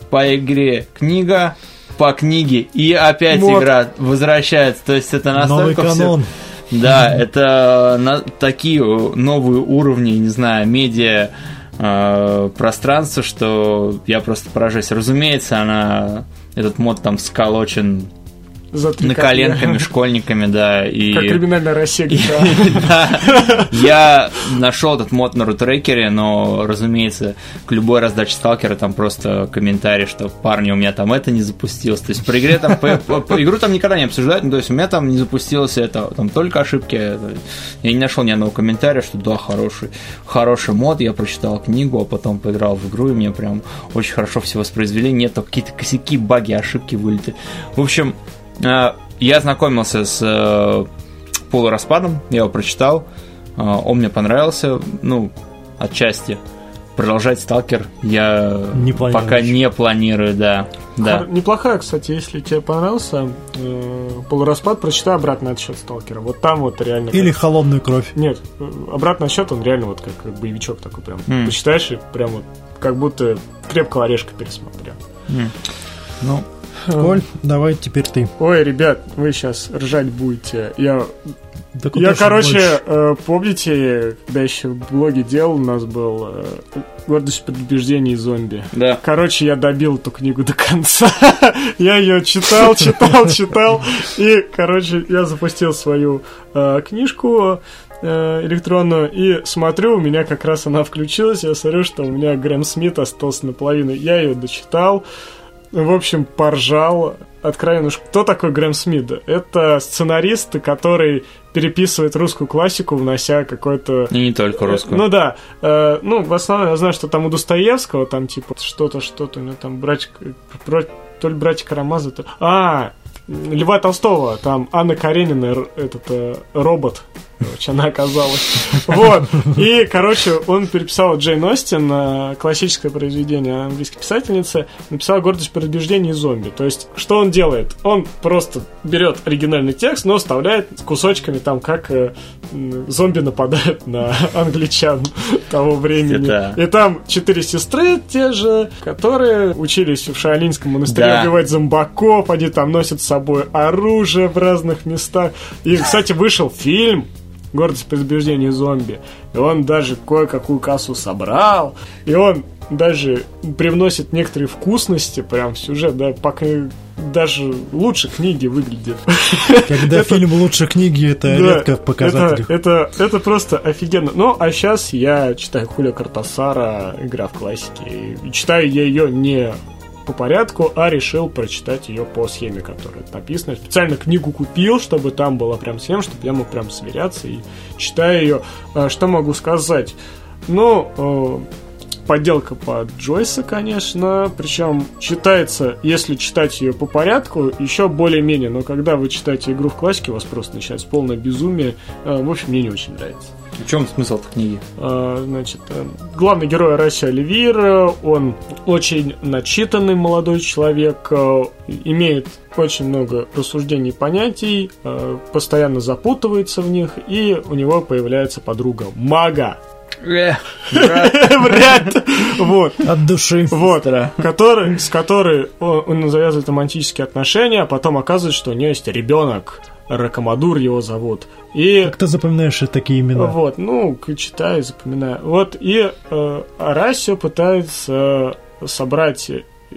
Speaker 3: по игре книга по книге, и опять мод. игра возвращается. То есть это настолько
Speaker 2: Новый канон. Все
Speaker 3: да, это на, такие новые уровни, не знаю, медиа э, пространства, что я просто поражаюсь. Разумеется, она этот мод там сколочен на коленками, школьниками, да. И...
Speaker 1: Как криминальная Россия
Speaker 3: да. Я нашел этот мод на рутрекере, но, разумеется, к любой раздаче сталкера там просто комментарий, что парни, у меня там это не запустилось. То есть по игре там, игру там никогда не обсуждают, то есть у меня там не запустилось это, там только ошибки. Я не нашел ни одного комментария, что да, хороший, хороший мод, я прочитал книгу, а потом поиграл в игру, и мне прям очень хорошо все воспроизвели, нет, какие-то косяки, баги, ошибки вылеты. В общем, я знакомился с э, полураспадом, я его прочитал, э, он мне понравился, ну, отчасти. Продолжать Сталкер я не пока не планирую, да. да.
Speaker 1: Неплохая, кстати, если тебе понравился э, полураспад, прочитай обратный отсчет Сталкера. Вот там вот реально.
Speaker 2: Или как... холодную кровь.
Speaker 1: Нет, обратный отсчет он реально вот как, как боевичок такой прям. Mm. Почитаешь и прям вот как будто крепкого орешка пересмотрел.
Speaker 3: Mm. Ну,
Speaker 2: Коль, давай теперь ты.
Speaker 1: Ой, ребят, вы сейчас ржать будете. Я да я, короче, э, помните, когда еще в блоге делал, у нас был э, «Гордость предубеждений зомби».
Speaker 3: Да.
Speaker 1: Короче, я добил эту книгу до конца. я ее читал, читал, читал. И, короче, я запустил свою э, книжку э, электронную и смотрю, у меня как раз она включилась, я смотрю, что у меня Грэм Смит остался наполовину. Я ее дочитал, в общем, поржал. Откровенно, кто такой Грэм Смит? Это сценарист, который переписывает русскую классику, внося какой-то...
Speaker 3: И не только русскую.
Speaker 1: Ну да. Э, ну, в основном я знаю, что там у Достоевского, там типа что-то, что-то, у него там братик... То ли братья Карамазы, то... А, Льва Толстого, там Анна Каренина, этот э, робот, короче, она оказалась. Вот. И, короче, он переписал Джейн Остин, э, классическое произведение английской писательницы, написал «Гордость, предубеждение и зомби». То есть, что он делает? Он просто берет оригинальный текст, но вставляет кусочками там, как э, зомби нападают на англичан того времени. Это... И там четыре сестры те же, которые учились в Шаолинском монастыре да. убивать зомбаков, они там носят с собой оружие в разных местах. И, кстати, вышел фильм гордость предубеждения зомби. И он даже кое-какую кассу собрал. И он даже привносит некоторые вкусности прям в сюжет, да, пока даже лучше книги выглядит.
Speaker 2: Когда фильм лучше книги, это редко в показателях.
Speaker 1: Это, это, просто офигенно. Ну, а сейчас я читаю Хулио Картасара «Игра в классике». И читаю я ее не по порядку, а решил прочитать ее по схеме, которая написана. Специально книгу купил, чтобы там была прям схема, чтобы я мог прям сверяться и читая ее. А, что могу сказать? Ну, э, подделка под Джойса, конечно, причем читается, если читать ее по порядку, еще более-менее, но когда вы читаете игру в классике, у вас просто начинается полное безумие. Э, в общем, мне не очень нравится.
Speaker 3: В чем смысл этой книги?
Speaker 1: А, значит, э, главный герой Раси Оливир, он очень начитанный молодой человек, э, имеет очень много рассуждений и понятий, э, постоянно запутывается в них, и у него появляется подруга мага.
Speaker 2: Вряд. Вот. От души.
Speaker 1: Вот. Который, с которой он, он завязывает романтические отношения, а потом оказывается, что у нее есть ребенок. Ракомадур его зовут. И...
Speaker 2: Как ты запоминаешь такие имена?
Speaker 1: Вот, ну, читаю, запоминаю. Вот, и э, Арасио пытается собрать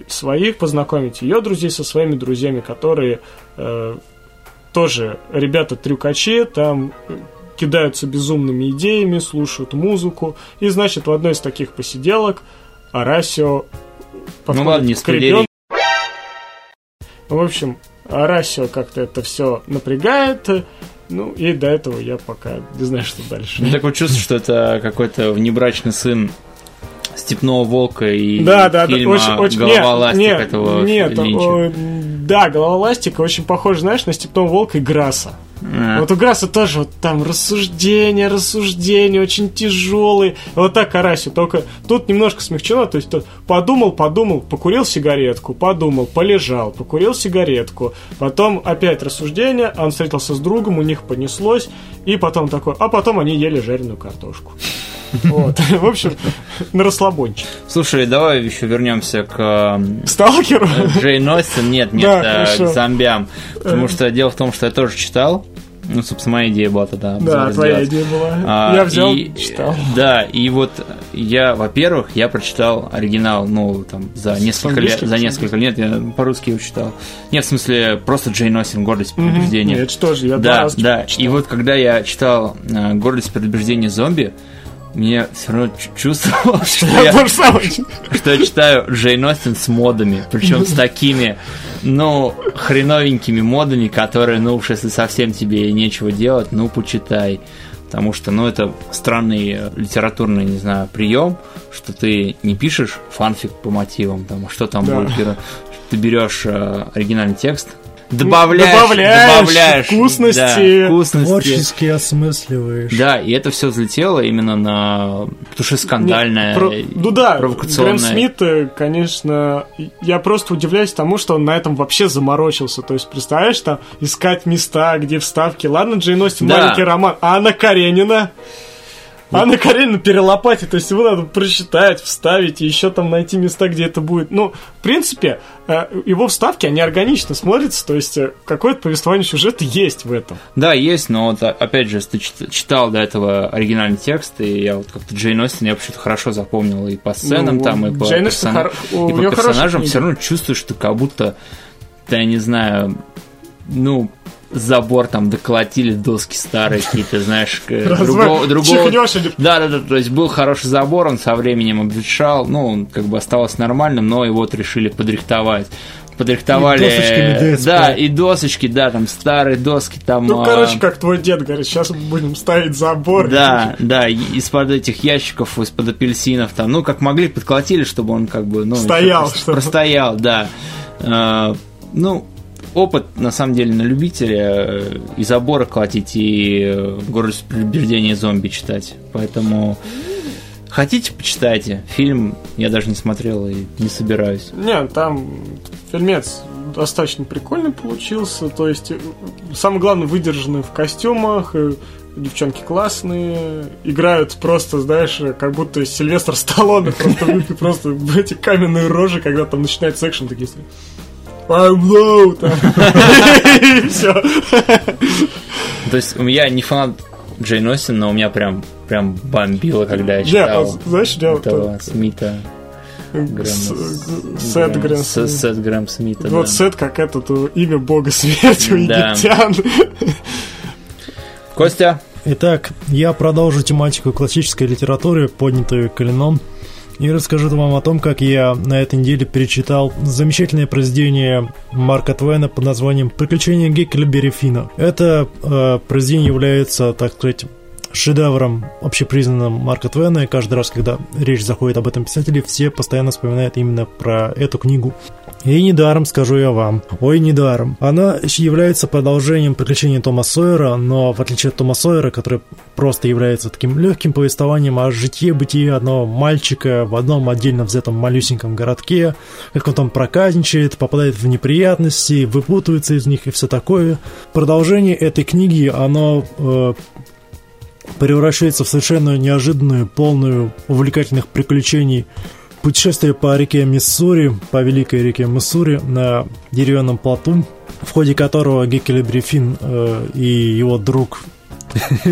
Speaker 1: своих, познакомить ее друзей со своими друзьями, которые э, тоже ребята-трюкачи, там кидаются безумными идеями, слушают музыку. И, значит, в одной из таких посиделок Арасио
Speaker 3: подходит ну, ладно, не к ребенку.
Speaker 1: В общем, Арасио как-то это все напрягает. Ну, и до этого я пока не знаю, что дальше.
Speaker 3: Ну, такое чувство, что это какой-то внебрачный сын Степного волка и
Speaker 1: да, да, фильма да, очень, очень, Голова ластик нет, этого Нет, о, да, голова ластика очень похож, знаешь, на Степного волка и Граса. А. Вот у Граса тоже вот там рассуждения, рассуждения очень тяжелые. Вот так Карасю, только тут немножко смягчено, то есть тот подумал, подумал, покурил сигаретку, подумал, полежал, покурил сигаретку, потом опять рассуждения, он встретился с другом, у них понеслось, и потом такой, а потом они ели жареную картошку. Вот. В общем, на расслабончик.
Speaker 3: Слушай, давай еще вернемся к...
Speaker 1: Сталкеру?
Speaker 3: Джейн Остин. Нет, нет, да, к зомбям. Потому что дело в том, что я тоже читал. Ну, собственно, моя идея была тогда.
Speaker 1: Да, твоя идея была. А, я взял, и, читал.
Speaker 3: Да, и вот я, во-первых, я прочитал оригинал, ну, там, за несколько лет, за несколько лет, я по-русски его читал. Нет, в смысле, просто Джейн Остин, «Гордость и предубеждение».
Speaker 1: Нет, что же, я
Speaker 3: да, да. Читал. И вот, когда я читал э, «Гордость и предубеждение зомби», мне все равно чувствовалось, что я, что я читаю Джейн Остин с модами, причем с такими, ну, хреновенькими модами, которые, ну уж если совсем тебе нечего делать, ну, почитай. Потому что, ну, это странный литературный, не знаю, прием, что ты не пишешь фанфик по мотивам, там, а что там да. будет, ты берешь э, оригинальный текст, добавляешь, добавляешь, добавляешь
Speaker 1: вкусности,
Speaker 3: да, вкусности.
Speaker 2: Творчески осмысливаешь.
Speaker 3: Да, и это все взлетело именно на... Потому что скандальное,
Speaker 1: Нет, про... ну да, провокационное. Грэм Смит, э, конечно, я просто удивляюсь тому, что он на этом вообще заморочился. То есть, представляешь, там искать места, где вставки. Ладно, Джейн Остин, да. маленький роман, а Анна Каренина... Анна Каренина перелопатит, то есть его надо прочитать, вставить и еще там найти места, где это будет. Ну, в принципе, э, его вставки, они органично смотрятся, то есть э, какое-то повествование сюжета есть в этом.
Speaker 3: Да, есть, но вот опять же, ты читал до этого оригинальный текст, и я вот как-то Джейн Остин я вообще-то хорошо запомнил и по сценам ну, там, и по, персон... хор... и по персонажам, все равно чувствуешь, что как будто, ты, я не знаю, ну, забор там доколотили доски старые какие-то, знаешь, другого... другого... Да, да, да, то есть был хороший забор, он со временем обветшал, ну, он как бы осталось нормальным, но его вот решили подрихтовать подрихтовали. И да, и досочки, да, там старые доски там.
Speaker 1: Ну, короче, как твой дед говорит, сейчас мы будем ставить забор.
Speaker 3: Да, да, из-под этих ящиков, из-под апельсинов там, ну, как могли, подколотили, чтобы он как бы, ну,
Speaker 1: стоял, чтобы...
Speaker 3: простоял, да. А, ну, опыт, на самом деле, на любителя э, и заборы колотить, и э, город предубеждения зомби читать. Поэтому хотите, почитайте. Фильм я даже не смотрел и не собираюсь.
Speaker 1: Нет, там фильмец достаточно прикольный получился. То есть, э, самое главное, выдержаны в костюмах, девчонки классные, играют просто, знаешь, как будто Сильвестр Сталлоне, просто, просто эти каменные рожи, когда там начинается экшен, такие I'm low, все.
Speaker 3: То есть у меня не фанат Джейн Остин, но у меня прям прям бомбило, когда я читал
Speaker 1: знаешь, я
Speaker 3: этого Смита.
Speaker 1: Сет Грэм
Speaker 3: Сет Грэм Смита,
Speaker 1: Вот Сет как этот имя бога смерти у египтян.
Speaker 3: Костя.
Speaker 2: Итак, я продолжу тематику классической литературы, поднятую Калином и расскажу вам о том, как я на этой неделе перечитал замечательное произведение Марка Твена под названием «Приключения Геккельбери Фина». Это э, произведение является, так сказать, шедевром общепризнанным Марка Твена, и каждый раз, когда речь заходит об этом писателе, все постоянно вспоминают именно про эту книгу. И недаром скажу я вам. Ой, недаром. Она является продолжением приключений Тома Сойера, но в отличие от Тома Сойера, который просто является таким легким повествованием о житье-бытие одного мальчика в одном отдельно взятом малюсеньком городке, как он там проказничает, попадает в неприятности, выпутывается из них и все такое. Продолжение этой книги, оно э, превращается в совершенно неожиданную, полную увлекательных приключений путешествие по реке Миссури, по великой реке Миссури на деревянном плоту, в ходе которого Геккелебри Финн э, и его друг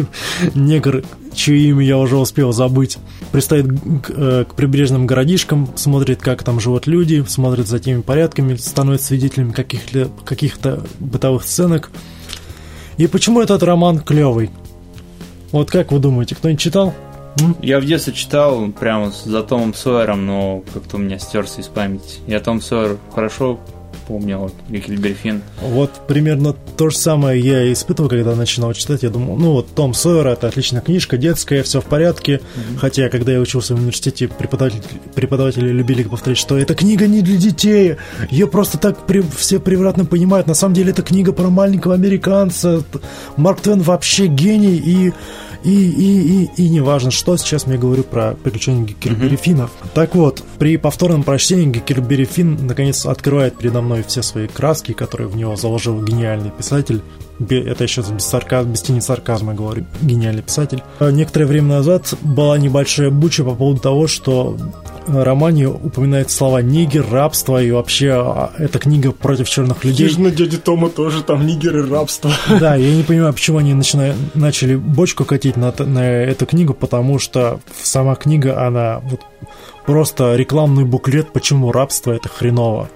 Speaker 2: негр, чье имя я уже успел забыть, пристает к, э, к прибрежным городишкам, смотрит, как там живут люди, смотрит за теми порядками, становится свидетелем каких-то каких бытовых сценок. И почему этот роман клевый? Вот как вы думаете, кто-нибудь читал?
Speaker 3: Я в детстве читал прямо за Томом Сойером, но как-то у меня стерся из памяти. Я Том Сойер хорошо помню, вот, Геккельбери
Speaker 2: Вот примерно то же самое я испытывал, когда начинал читать. Я думал, ну вот Том Сойер это отличная книжка, детская, все в порядке. Mm-hmm. Хотя, когда я учился в университете, преподаватели, преподаватели любили повторять, что эта книга не для детей. Ее просто так при, все превратно понимают. На самом деле, это книга про маленького американца. Марк Твен вообще гений и и, и, и, и не важно, что сейчас я говорю про приключения Геккельбери Финнов. Mm-hmm. Так вот, при повторном прочтении Геккельбери Финн наконец открывает передо мной все свои краски, которые в него заложил гениальный писатель. Это еще без, сарказма, без тени сарказма говорю, гениальный писатель. А некоторое время назад была небольшая буча по поводу того, что романе упоминает слова нигер, рабство и вообще а, эта книга против черных людей.
Speaker 1: Хижина дяди Тома тоже там нигер и рабство.
Speaker 2: Да, я не понимаю, почему они начинают, начали бочку катить на, на эту книгу, потому что сама книга, она вот просто рекламный буклет, почему рабство это хреново.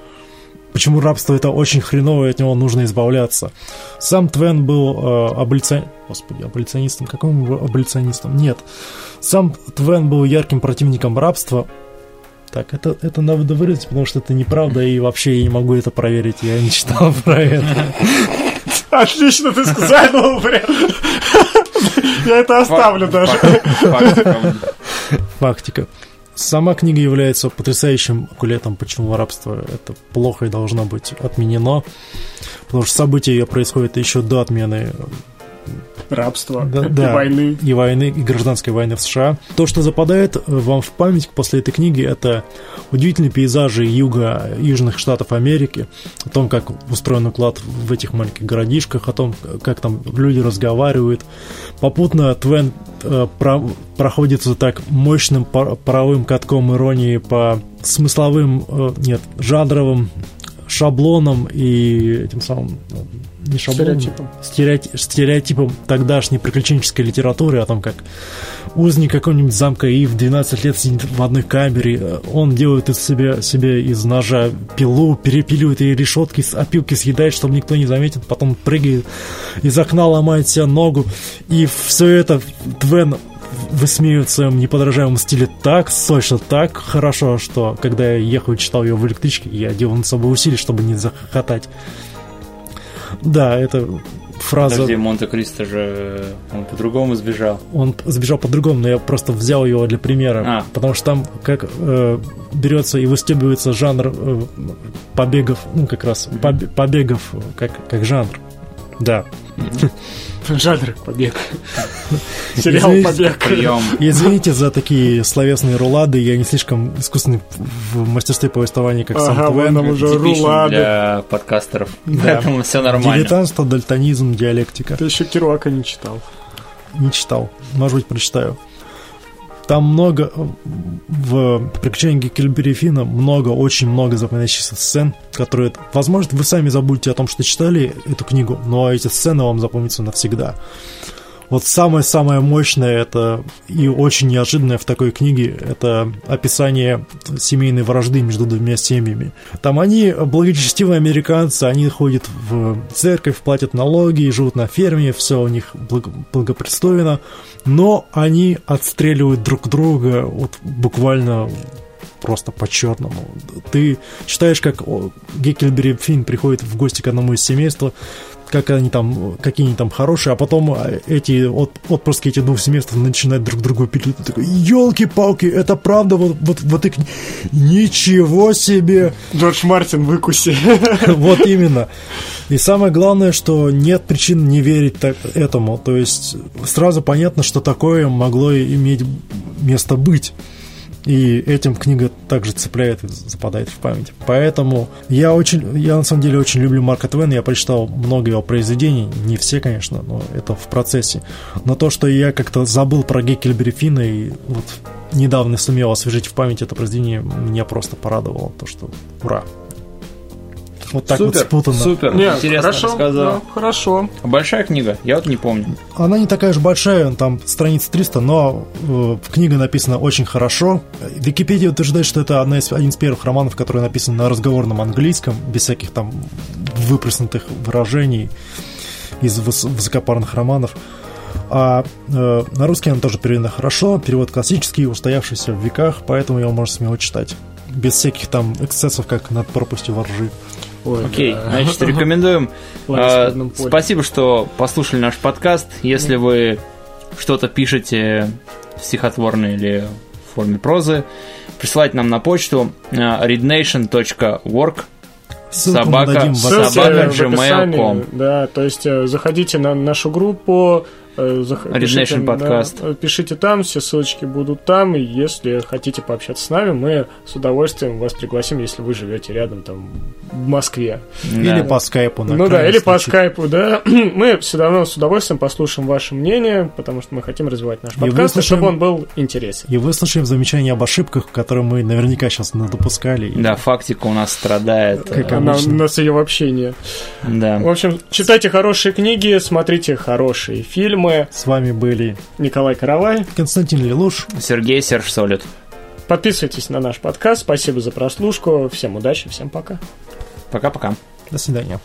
Speaker 2: Почему рабство это очень хреново, и от него нужно избавляться. Сам Твен был э, аболицион... Господи, аболиционистом. Каким аболиционистом? Нет. Сам Твен был ярким противником рабства, так, это, это надо вырезать, потому что это неправда, и вообще я не могу это проверить, я не читал про это.
Speaker 1: Отлично ты сказал, прям. Я это оставлю даже.
Speaker 2: Фактика. Сама книга является потрясающим кулетом, почему рабство это плохо и должно быть отменено. Потому что события ее происходят еще до отмены
Speaker 1: рабства
Speaker 2: да, и да,
Speaker 1: войны.
Speaker 2: И войны, и гражданской войны в США. То, что западает э, вам в память после этой книги, это удивительные пейзажи юга, южных штатов Америки, о том, как устроен уклад в этих маленьких городишках, о том, как там люди разговаривают. Попутно Твен э, про, проходится так мощным паровым катком иронии по смысловым, э, нет, жанровым шаблонам и этим самым не шаблоном,
Speaker 1: Стереотипом.
Speaker 2: стереоти- стереотипом тогдашней приключенческой литературы о том, как узник какого-нибудь замка и в 12 лет сидит в одной камере, э, он делает из себя, себе из ножа пилу, перепиливает ей решетки, опилки съедает, чтобы никто не заметит, потом прыгает из окна, ломает себе ногу, и все это Твен высмеивает в своем неподражаемом стиле так сочно, так хорошо, что когда я ехал и читал ее в электричке, я делал над собой усилия, чтобы не захохотать. Да, это фраза...
Speaker 3: Подожди, Монте-Кристо же он по-другому сбежал.
Speaker 2: Он сбежал по-другому, но я просто взял его для примера.
Speaker 3: А.
Speaker 2: Потому что там как э, берется и выстебывается жанр э, побегов, ну как раз побе- побегов как, как жанр. Да.
Speaker 1: Жанр побег. Сериал побег.
Speaker 3: Прием.
Speaker 2: Извините за такие словесные рулады, я не слишком искусный в мастерстве повествования, как сам
Speaker 1: Ага, вон нам уже рулады.
Speaker 3: для подкастеров. Поэтому все нормально.
Speaker 2: Дилетантство, дальтонизм, диалектика.
Speaker 1: Ты еще Керуака не читал.
Speaker 2: Не читал. Может быть, прочитаю. Там много в приключениях Геккельбери Финна много, очень много запоминающихся сцен, которые, возможно, вы сами забудете о том, что читали эту книгу, но эти сцены вам запомнятся навсегда. Вот самое-самое мощное это и очень неожиданное в такой книге это описание семейной вражды между двумя семьями. Там они благочестивые американцы, они ходят в церковь, платят налоги, живут на ферме, все у них благо- благопристойно, но они отстреливают друг друга вот буквально просто по-черному. Ты читаешь, как Геккельбери Финн приходит в гости к одному из семейства, как они там, какие они там хорошие, а потом а, эти от, отпрыски этих двух семейств начинают друг другу пилить. Ты такой, елки-палки, это правда, вот, вот, вот и... Ничего себе!
Speaker 1: Джордж Мартин выкуси.
Speaker 2: Вот именно. И самое главное, что нет причин не верить так, этому. То есть сразу понятно, что такое могло иметь место быть. И этим книга также цепляет и западает в память. Поэтому я очень, я на самом деле очень люблю Марка Твена, я прочитал много его произведений, не все, конечно, но это в процессе. Но то, что я как-то забыл про Геккельбери Финна и вот недавно сумел освежить в память это произведение, меня просто порадовало, то что ура. Вот так вот
Speaker 3: супер,
Speaker 2: спутанно.
Speaker 3: супер,
Speaker 1: Не,
Speaker 3: интересно
Speaker 1: хорошо,
Speaker 3: рассказал.
Speaker 1: да, хорошо.
Speaker 3: Большая книга, я вот не помню.
Speaker 2: Она не такая уж большая, там страниц 300, но э, книга написана очень хорошо. Википедия утверждает, что это одна из, один из первых романов, который написан на разговорном английском, без всяких там выплеснутых выражений из выс- высокопарных романов. А э, на русский он тоже переведена хорошо, перевод классический, устоявшийся в веках, поэтому его можно смело читать. Без всяких там эксцессов, как над пропастью воржи.
Speaker 1: Ой,
Speaker 3: Окей,
Speaker 1: да.
Speaker 3: значит, рекомендуем. А,
Speaker 1: в.
Speaker 3: Спасибо, что послушали наш подкаст. Если вы что-то пишете стихотворно или в форме прозы, присылайте нам на почту а, readnation.org
Speaker 2: Ссылку
Speaker 3: Собака-
Speaker 2: в
Speaker 3: собака
Speaker 1: в
Speaker 3: gmail.com.
Speaker 1: Да, то есть э, заходите на нашу группу, э, пишите,
Speaker 3: Nation подкаст.
Speaker 1: да, э, пишите там, все ссылочки будут там, и если хотите пообщаться с нами, мы с удовольствием вас пригласим, если вы живете рядом там в Москве.
Speaker 2: Или
Speaker 3: Да.
Speaker 2: по скайпу. на
Speaker 1: ну да, или по скайпу, да. мы все равно с удовольствием послушаем ваше мнение, потому что мы хотим развивать наш
Speaker 2: И
Speaker 1: подкаст, и
Speaker 2: выслушаем-
Speaker 1: чтобы он был интересен.
Speaker 2: И выслушаем замечания об ошибках, которые мы наверняка сейчас допускали.
Speaker 3: Да, фактика у нас страдает.
Speaker 2: Как
Speaker 3: э,
Speaker 1: Она, у нас ее вообще нет.
Speaker 3: Да.
Speaker 1: В общем, читайте хорошие книги, смотрите хорошие фильмы.
Speaker 2: С вами были
Speaker 1: Николай Каравай.
Speaker 2: Константин Лелуш.
Speaker 3: Сергей Серж Солид.
Speaker 1: Подписывайтесь на наш подкаст. Спасибо за прослушку. Всем удачи, всем пока.
Speaker 3: Пока-пока.
Speaker 2: До свидания.